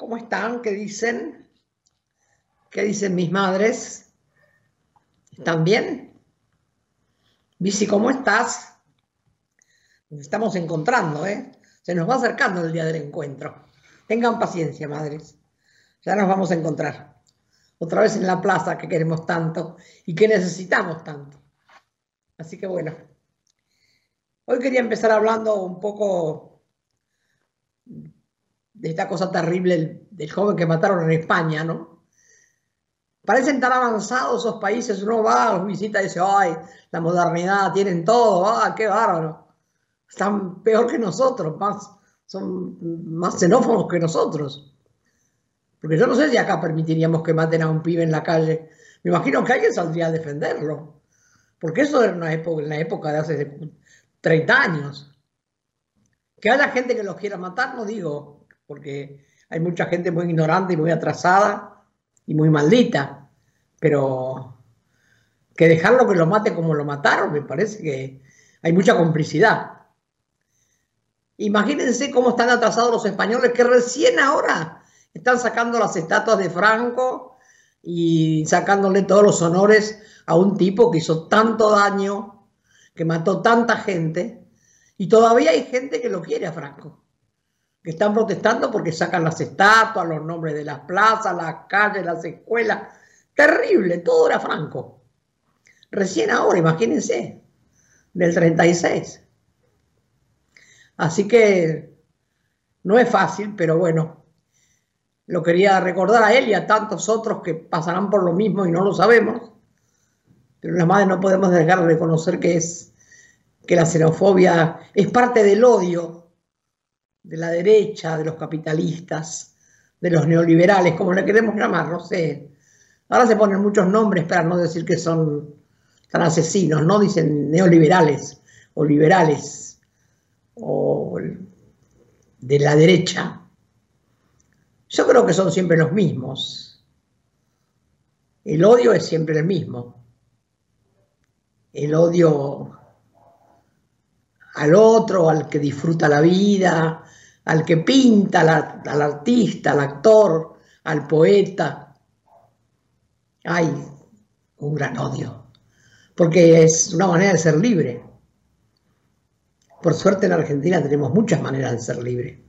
¿Cómo están? ¿Qué dicen? ¿Qué dicen mis madres? ¿Están bien? Bici, ¿cómo estás? Nos estamos encontrando, ¿eh? Se nos va acercando el día del encuentro. Tengan paciencia, madres. Ya nos vamos a encontrar. Otra vez en la plaza que queremos tanto y que necesitamos tanto. Así que bueno. Hoy quería empezar hablando un poco de esta cosa terrible del, joven que mataron en España, ¿no? Parecen tan avanzados esos países, uno va, los visita y dice, ay, la modernidad, tienen todo, ah, qué bárbaro. Están peor que nosotros, más, son más xenófobos que nosotros. Porque yo no sé si acá permitiríamos que maten a un pibe en la calle. Me imagino que alguien saldría a defenderlo. Porque eso era una época, la época de hace 30 años. Que haya gente que los quiera matar, no digo, porque hay mucha gente muy ignorante y muy atrasada y muy maldita, pero que dejarlo que lo mate como lo mataron, me parece que hay mucha complicidad. Imagínense cómo están atrasados los españoles que recién ahora están sacando las estatuas de Franco y sacándole todos los honores a un tipo que hizo tanto daño, que mató tanta gente, y todavía hay gente que lo quiere a Franco que están protestando porque sacan las estatuas, los nombres de las plazas, las calles, las escuelas. Terrible, todo era franco. Recién ahora, imagínense, del 36. Así que no es fácil, pero bueno, lo quería recordar a él y a tantos otros que pasarán por lo mismo y no lo sabemos. Pero las madres no podemos dejar de reconocer que es que la xenofobia es parte del odio de la derecha, de los capitalistas, de los neoliberales, como le queremos llamar, no sé. Ahora se ponen muchos nombres para no decir que son tan asesinos, ¿no? Dicen neoliberales o liberales o de la derecha. Yo creo que son siempre los mismos. El odio es siempre el mismo. El odio al otro, al que disfruta la vida, al que pinta, al artista, al actor, al poeta. Hay un gran odio, porque es una manera de ser libre. Por suerte en Argentina tenemos muchas maneras de ser libre.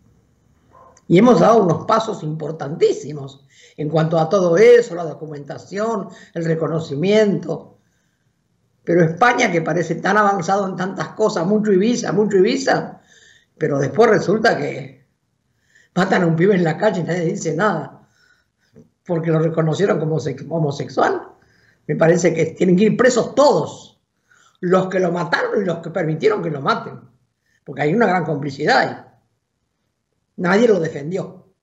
Y hemos dado unos pasos importantísimos en cuanto a todo eso, la documentación, el reconocimiento. Pero España, que parece tan avanzado en tantas cosas, mucho Ibiza, mucho Ibiza, pero después resulta que matan a un pibe en la calle y nadie dice nada, porque lo reconocieron como homosexual. Me parece que tienen que ir presos todos, los que lo mataron y los que permitieron que lo maten, porque hay una gran complicidad ahí. Nadie lo defendió.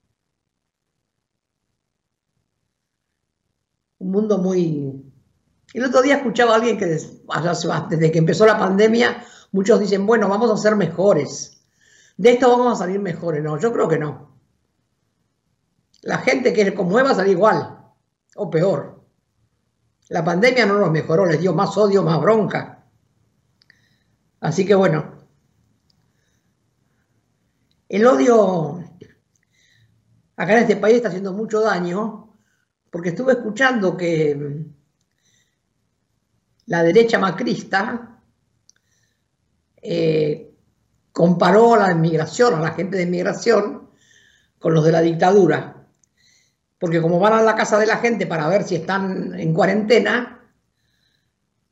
Un mundo muy... El otro día escuchaba a alguien que desde que empezó la pandemia, muchos dicen, bueno, vamos a ser mejores de esto vamos a salir mejores. No, yo creo que no. La gente que como va a salir igual o peor. La pandemia no nos mejoró, les dio más odio, más bronca. Así que bueno, el odio acá en este país está haciendo mucho daño porque estuve escuchando que la derecha macrista eh, comparó a la inmigración, a la gente de inmigración, con los de la dictadura. Porque como van a la casa de la gente para ver si están en cuarentena,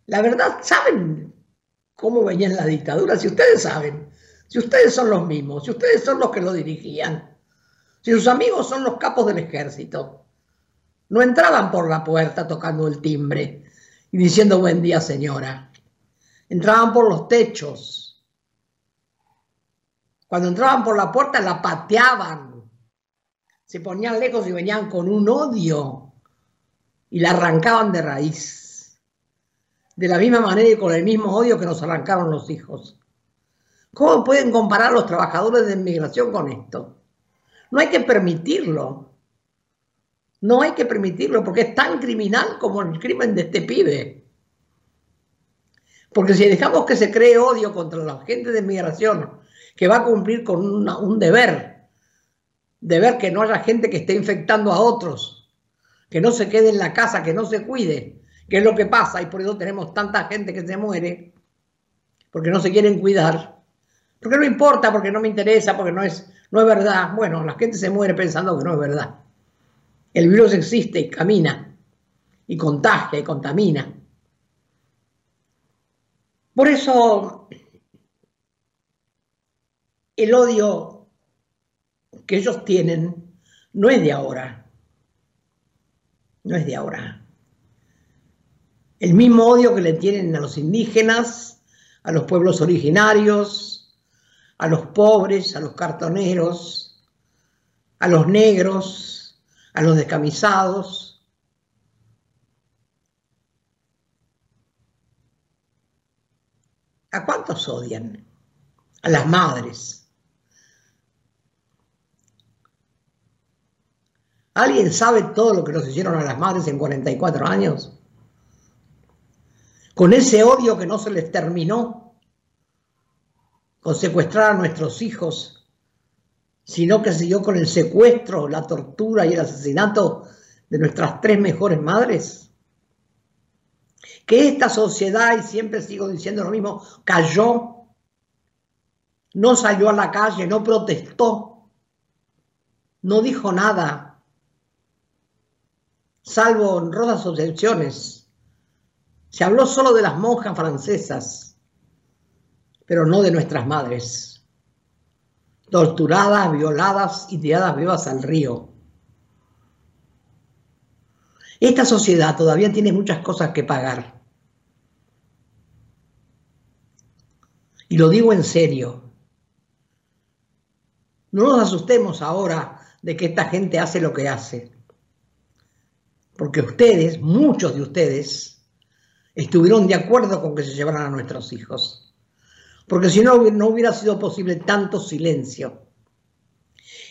la verdad, ¿saben cómo venían la dictadura? Si ustedes saben, si ustedes son los mismos, si ustedes son los que lo dirigían, si sus amigos son los capos del ejército, no entraban por la puerta tocando el timbre y diciendo buen día señora. Entraban por los techos, cuando entraban por la puerta la pateaban, se ponían lejos y venían con un odio y la arrancaban de raíz. De la misma manera y con el mismo odio que nos arrancaron los hijos. ¿Cómo pueden comparar los trabajadores de inmigración con esto? No hay que permitirlo. No hay que permitirlo porque es tan criminal como el crimen de este pibe. Porque si dejamos que se cree odio contra la gente de inmigración que va a cumplir con un deber de ver que no haya gente que esté infectando a otros, que no se quede en la casa, que no se cuide, que es lo que pasa y por eso tenemos tanta gente que se muere, porque no se quieren cuidar, porque no importa, porque no me interesa, porque no es, no es verdad. Bueno, la gente se muere pensando que no es verdad. El virus existe y camina, y contagia y contamina. Por eso el odio que ellos tienen no es de ahora, no es de ahora. El mismo odio que le tienen a los indígenas, a los pueblos originarios, a los pobres, a los cartoneros, a los negros, a los descamisados. ¿A cuántos odian? A las madres. ¿Alguien sabe todo lo que nos hicieron a las madres en 44 años? Con ese odio que no se les terminó con secuestrar a nuestros hijos, sino que siguió con el secuestro, la tortura y el asesinato de nuestras tres mejores madres. Que esta sociedad, y siempre sigo diciendo lo mismo, cayó, no salió a la calle, no protestó, no dijo nada, salvo honrosas excepciones. Se habló solo de las monjas francesas pero no de nuestras madres, torturadas, violadas y tiradas vivas al río. Esta sociedad todavía tiene muchas cosas que pagar. Y lo digo en serio. No nos asustemos ahora de que esta gente hace lo que hace. Porque ustedes, muchos de ustedes, estuvieron de acuerdo con que se llevaran a nuestros hijos porque si no, no hubiera sido posible tanto silencio.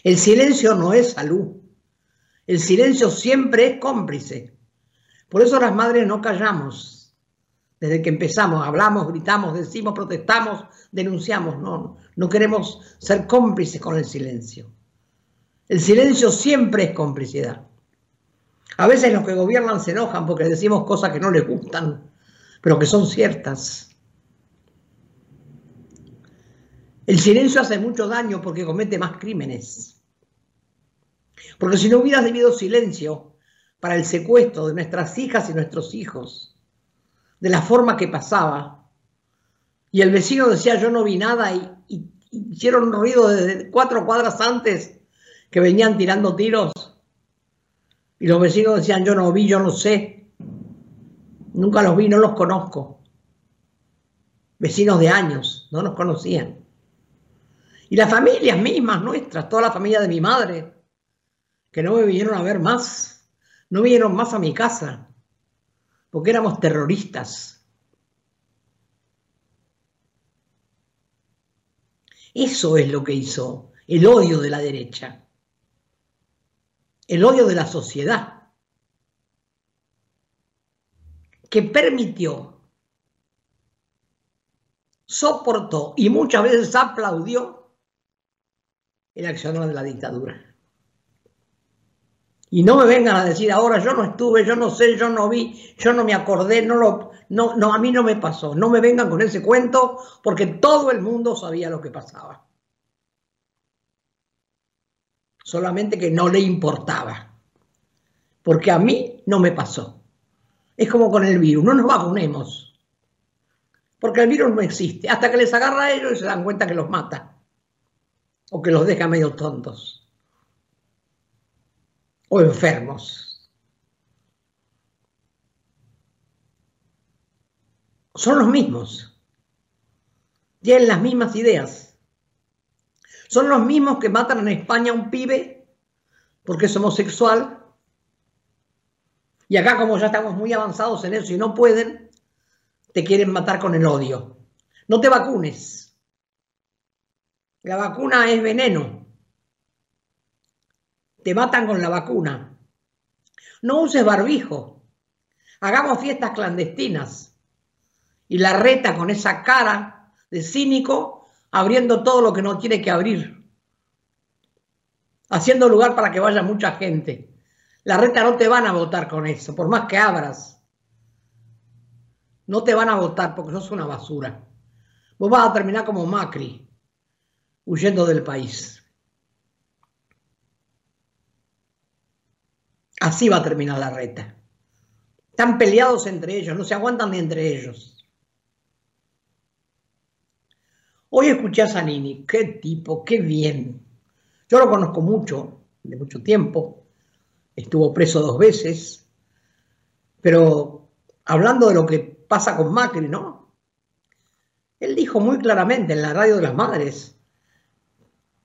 El silencio no es salud. El silencio siempre es cómplice. Por eso las madres no callamos. Desde que empezamos, hablamos, gritamos, decimos, protestamos, denunciamos. No, no queremos ser cómplices con el silencio. El silencio siempre es complicidad. A veces los que gobiernan se enojan porque decimos cosas que no les gustan, pero que son ciertas. El silencio hace mucho daño porque comete más crímenes. Porque si no hubieras debido silencio para el secuestro de nuestras hijas y nuestros hijos, de la forma que pasaba, y el vecino decía yo no vi nada y, hicieron ruido desde cuatro cuadras antes que venían tirando tiros, y los vecinos decían yo no vi, yo no sé, nunca los vi, no los conozco. Vecinos de años, no nos conocían. Y las familias mismas nuestras, toda la familia de mi madre, que no me vinieron a ver más, no vinieron más a mi casa, porque éramos terroristas. Eso es lo que hizo el odio de la derecha, el odio de la sociedad, que permitió, soportó y muchas veces aplaudió el accionar de la dictadura. Y no me vengan a decir ahora, yo no estuve, yo no sé, yo no vi, yo no me acordé, no lo, no, no, a mí no me pasó. No me vengan con ese cuento porque todo el mundo sabía lo que pasaba. Solamente que no le importaba. Porque a mí no me pasó. Es como con el virus, no nos vacunemos. Porque el virus no existe. Hasta que les agarra a ellos y se dan cuenta que los mata o que los deja medio tontos o enfermos. Son los mismos, tienen las mismas ideas. Son los mismos que matan en España a un pibe porque es homosexual. Y acá como ya estamos muy avanzados en eso y no pueden, te quieren matar con el odio. No te vacunes. La vacuna es veneno. Te matan con la vacuna. No uses barbijo. Hagamos fiestas clandestinas. Y la reta con esa cara de cínico abriendo todo lo que no tiene que abrir. haciendo lugar para que vaya mucha gente. La reta no te van a votar con eso, por más que abras. No te van a votar porque sos una basura. Vos vas a terminar como Macri, huyendo del país. Así va a terminar la reta. Están peleados entre ellos, no se aguantan ni entre ellos. Hoy escuché a Zanini, qué tipo, qué bien. Yo lo conozco mucho, de mucho tiempo. Estuvo preso dos veces. Pero hablando de lo que pasa con Macri, ¿no? Él dijo muy claramente en la radio de las madres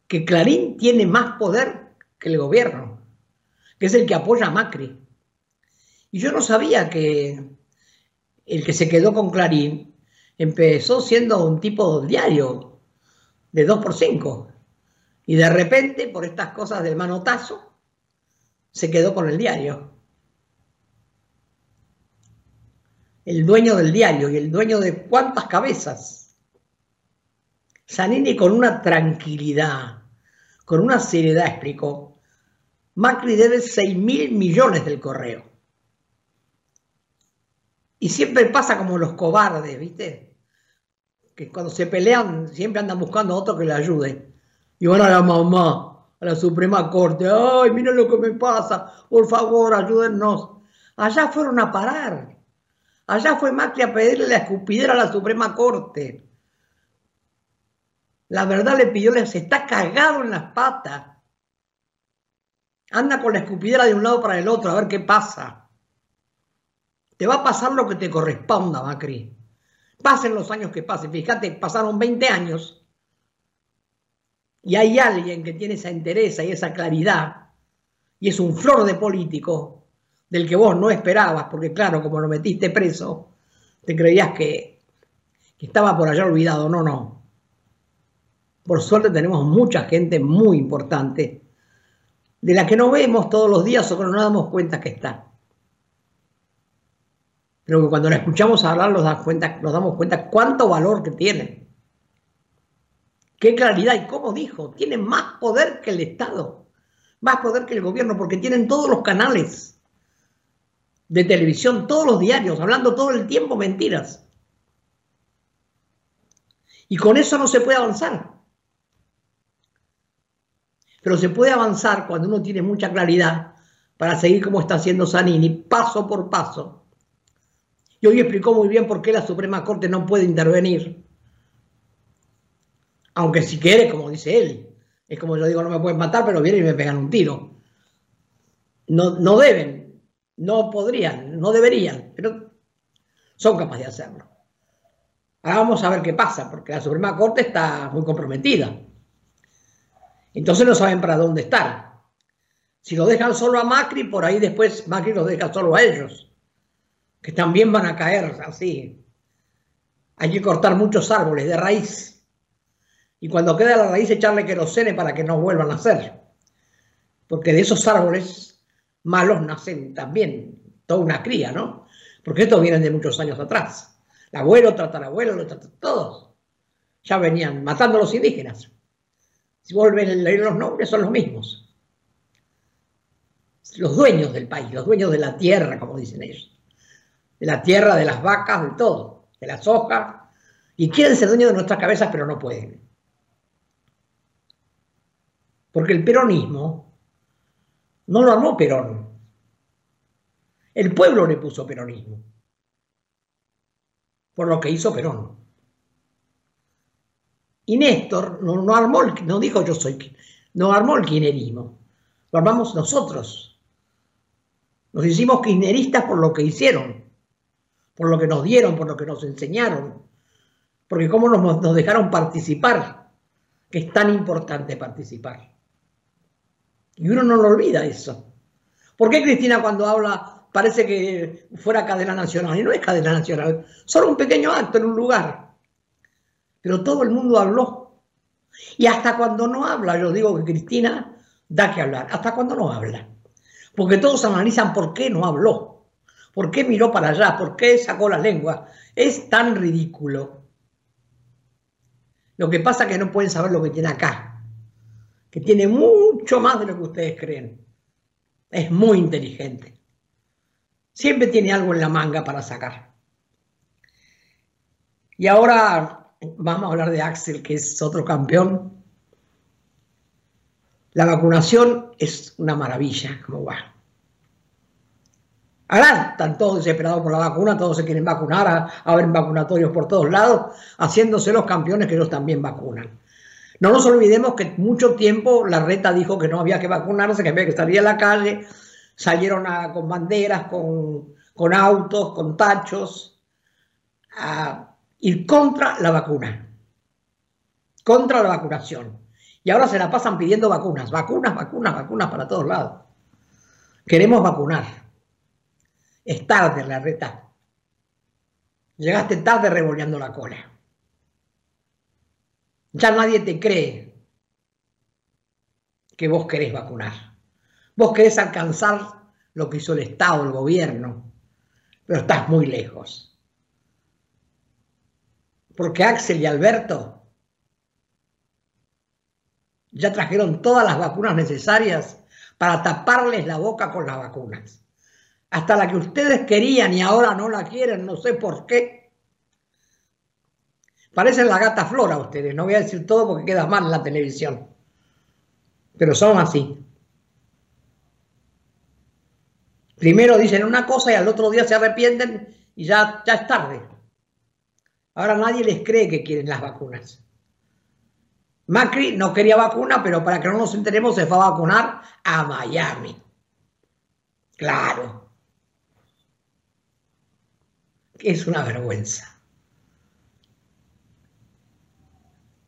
que Clarín tiene más poder que el gobierno, que es el que apoya a Macri. Y yo no sabía que el que se quedó con Clarín empezó siendo un tipo diario de 2 por 5 y de repente, por estas cosas del manotazo, se quedó con el diario. El dueño del diario y el dueño de cuántas cabezas. Zanini con una tranquilidad, con una seriedad explicó, Macri debe 6 mil millones del correo. Y siempre pasa como los cobardes, ¿viste? Que cuando se pelean siempre andan buscando a otro que le ayude y van a la mamá, a la Suprema Corte, ay, miren lo que me pasa, por favor, ayúdennos. Allá fueron a parar. Allá fue Macri a pedirle la escupidera a la Suprema Corte. La verdad le pidió, se está cagado en las patas. Anda con la escupidera de un lado para el otro a ver qué pasa. Te va a pasar lo que te corresponda, Macri. Pasen los años que pasen. Fíjate, pasaron 20 años y hay alguien que tiene esa entereza y esa claridad, y es un flor de político del que vos no esperabas, porque claro, como lo metiste preso, te creías que, que estaba por allá olvidado. No, no. Por suerte tenemos mucha gente muy importante, de la que no vemos todos los días o que no nos damos cuenta que está. Pero que cuando la escuchamos hablar nos, damos cuenta cuánto valor que tienen. Qué claridad y cómo dijo, tienen más poder que el Estado, más poder que el gobierno, porque tienen todos los canales de televisión, todos los diarios, hablando todo el tiempo mentiras. Y con eso no se puede avanzar. Pero se puede avanzar cuando uno tiene mucha claridad para seguir como está haciendo Zanini, paso por paso. Y hoy explicó muy bien por qué la Suprema Corte no puede intervenir aunque si quiere, como dice él. Es como yo digo, no me pueden matar, pero vienen y me pegan un tiro. No, no deben, no podrían, no deberían, pero son capaces de hacerlo. Ahora vamos a ver qué pasa, porque la Suprema Corte está muy comprometida. Entonces no saben para dónde estar. Si lo dejan solo a Macri, por ahí después Macri los deja solo a ellos, que también van a caer así. Hay que cortar muchos árboles de raíz y cuando queda la raíz echarle querosene para que no vuelvan a nacer. Porque de esos árboles malos nacen también toda una cría, ¿no? Porque estos vienen de muchos años atrás. El abuelo, tatarabuelo, todos. Ya venían matando a los indígenas. Si vuelven a leer los nombres, son los mismos. Los dueños del país, los dueños de la tierra, como dicen ellos. De la tierra, de las vacas, de todo. De las hojas. Y quieren ser dueños de nuestras cabezas, pero no pueden. Porque el peronismo no lo armó Perón. El pueblo le puso peronismo. Por lo que hizo Perón. Y Néstor no, armó, no dijo yo soy, no armó el kirchnerismo. Lo armamos nosotros. Nos hicimos kirchneristas por lo que hicieron, por lo que nos dieron, por lo que nos enseñaron. Porque cómo nos, dejaron participar, que es tan importante participar. Y uno no lo olvida eso. ¿Por qué Cristina cuando habla parece que fuera cadena nacional? Y no es cadena nacional, solo un pequeño acto en un lugar. Pero todo el mundo habló. Y hasta cuando no habla, yo digo que Cristina da que hablar, hasta cuando no habla. Porque todos analizan por qué no habló, por qué miró para allá, por qué sacó la lengua. Es tan ridículo. Lo que pasa es que no pueden saber lo que tiene acá que tiene mucho más de lo que ustedes creen. Es muy inteligente. Siempre tiene algo en la manga para sacar. Y ahora vamos a hablar de Axel, que es otro campeón. La vacunación es una maravilla, como va. Ahora están todos desesperados por la vacuna, todos se quieren vacunar, a, haber vacunatorios por todos lados, haciéndose los campeones que ellos también vacunan. No nos olvidemos que mucho tiempo la reta dijo que no había que vacunarse, que había que salir a la calle, salieron con banderas, con, con, autos, con tachos, a ir contra la vacuna, contra la vacunación. Y ahora se la pasan pidiendo vacunas, vacunas, vacunas, vacunas para todos lados. Queremos vacunar. Es tarde, la reta. Llegaste tarde revoleando la cola. Ya nadie te cree que vos querés vacunar. Vos querés alcanzar lo que hizo el Estado, el gobierno, pero estás muy lejos. Porque Axel y Alberto ya trajeron todas las vacunas necesarias para taparles la boca con las vacunas hasta la que ustedes querían y ahora no la quieren, no sé por qué. Parecen la gata flora ustedes, no voy a decir todo porque queda mal en la televisión, pero son así. Primero dicen una cosa y al otro día se arrepienten y ya, ya es tarde. Ahora nadie les cree que quieren las vacunas. Macri no quería vacuna, pero para que no nos enteremos se fue a vacunar a Miami. Claro es una vergüenza.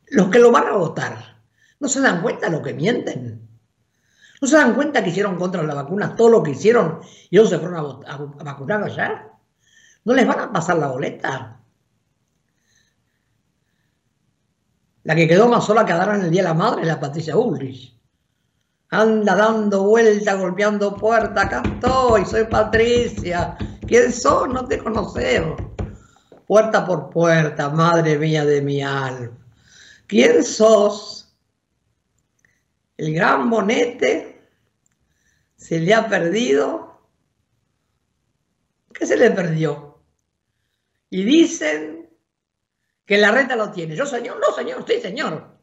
Los que lo van a votar, ¿no se dan cuenta de lo que mienten? ¿No se dan cuenta que hicieron contra la vacuna todo lo que hicieron y ellos se fueron a, vacunar allá? ¿No les van a pasar la boleta? La que quedó más sola que en el Día de la Madre es la Patricia Ulrich. Anda dando vuelta, golpeando puerta. Acá estoy, soy Patricia. ¿Quién sos? No te conocemos. Puerta por puerta, madre mía de mi alma. ¿Quién sos? El gran monete se le ha perdido. ¿Qué se le perdió? Y dicen que la renta lo tiene. Yo, señor, no, señor, sí, señor.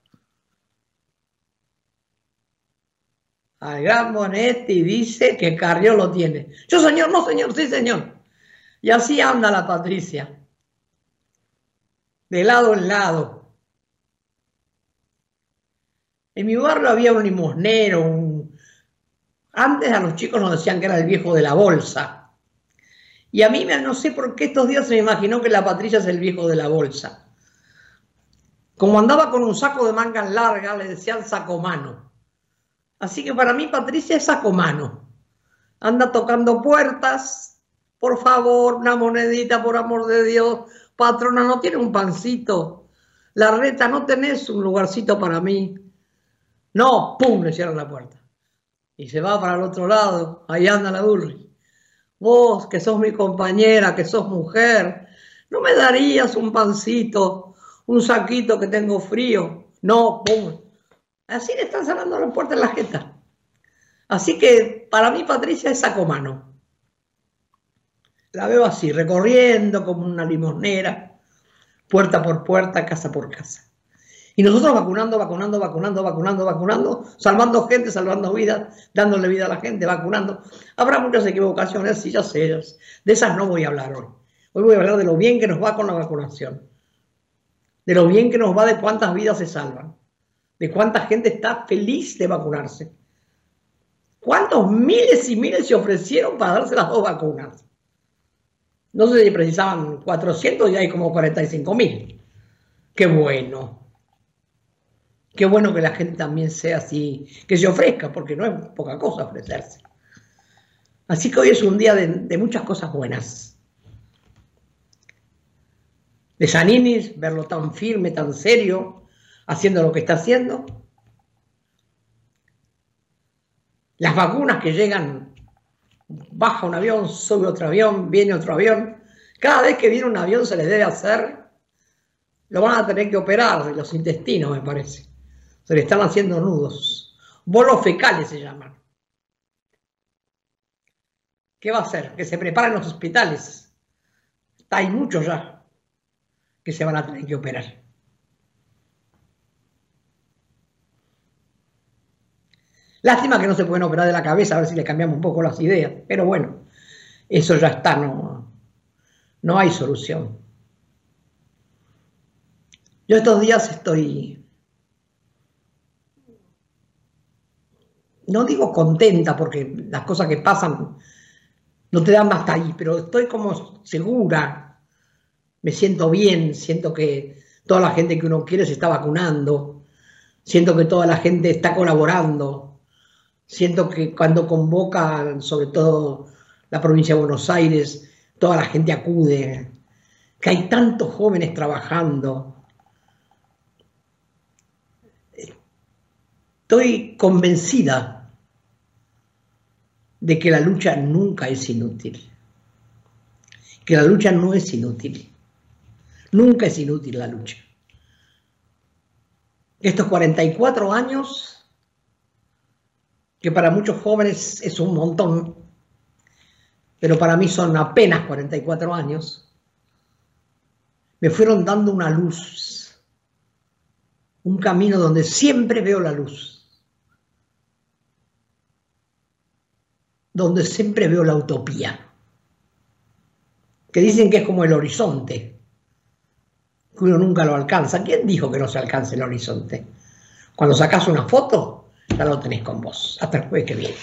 Al gran Bonetti dice que Carrió lo tiene. Yo, señor, no, señor, sí, señor. Y así anda la Patricia. De lado en lado. En mi barrio había un limosnero. Antes a los chicos nos decían que era el viejo de la bolsa. Y a mí no sé por qué estos días se me imaginó que la Patricia es el viejo de la bolsa. Como andaba con un saco de mangas largas, le decían sacomano. Así que para mí Patricia es sacomano. Anda tocando puertas. Por favor, una monedita, por amor de Dios. Patrona, no tiene un pancito. La reta, no tenés un lugarcito para mí. No, pum, le cierran la puerta. Y se va para el otro lado. Ahí anda la Ulrich. Vos, que sos mi compañera, que sos mujer, ¿no me darías un pancito, un saquito que tengo frío? No, pum, Así le están cerrando la puerta en la jeta. Así que para mí Patricia es sacomano. La veo así, recorriendo como una limosnera, puerta por puerta, casa por casa. Y nosotros vacunando, vacunando, vacunando, vacunando, vacunando, salvando gente, salvando vidas, dándole vida a la gente, vacunando. Habrá muchas equivocaciones, sí, ya sé. De esas no voy a hablar hoy. Hoy voy a hablar de lo bien que nos va con la vacunación. De lo bien que nos va de cuántas vidas se salvan de cuánta gente está feliz de vacunarse. ¿Cuántos miles y miles se ofrecieron para darse las dos vacunas? No sé si precisaban 400 y hay como 45 mil. Qué bueno. Qué bueno que la gente también sea así, que se ofrezca, porque no es poca cosa ofrecerse. Así que hoy es un día de, de muchas cosas buenas. De Saninis, verlo tan firme, tan serio, haciendo lo que está haciendo. Las vacunas que llegan, baja un avión, sube otro avión, viene otro avión. Cada vez que viene un avión se les debe hacer, lo van a tener que operar los intestinos, me parece. Se le están haciendo nudos. bolos fecales se llaman. ¿Qué va a hacer? Que se preparen los hospitales. Hay muchos ya que se van a tener que operar. Lástima que no se pueden operar de la cabeza, a ver si le cambiamos un poco las ideas. Pero bueno, eso ya está, no, no hay solución. Yo estos días estoy, no digo contenta porque las cosas que pasan no te dan hasta ahí, pero estoy como segura, me siento bien, siento que toda la gente que uno quiere se está vacunando, siento que toda la gente está colaborando, siento que cuando convocan, sobre todo la provincia de Buenos Aires, toda la gente acude, que hay tantos jóvenes trabajando. Estoy convencida de que la lucha nunca es inútil, que la lucha no es inútil, nunca es inútil la lucha. Estos 44 años, que para muchos jóvenes es un montón, pero para mí son apenas 44 años, me fueron dando una luz, un camino donde siempre veo la luz, donde siempre veo la utopía, que dicen que es como el horizonte, uno nunca lo alcanza. ¿Quién dijo que no se alcance el horizonte? Cuando sacas una foto, lo tenés con vos. Hasta el jueves que viene.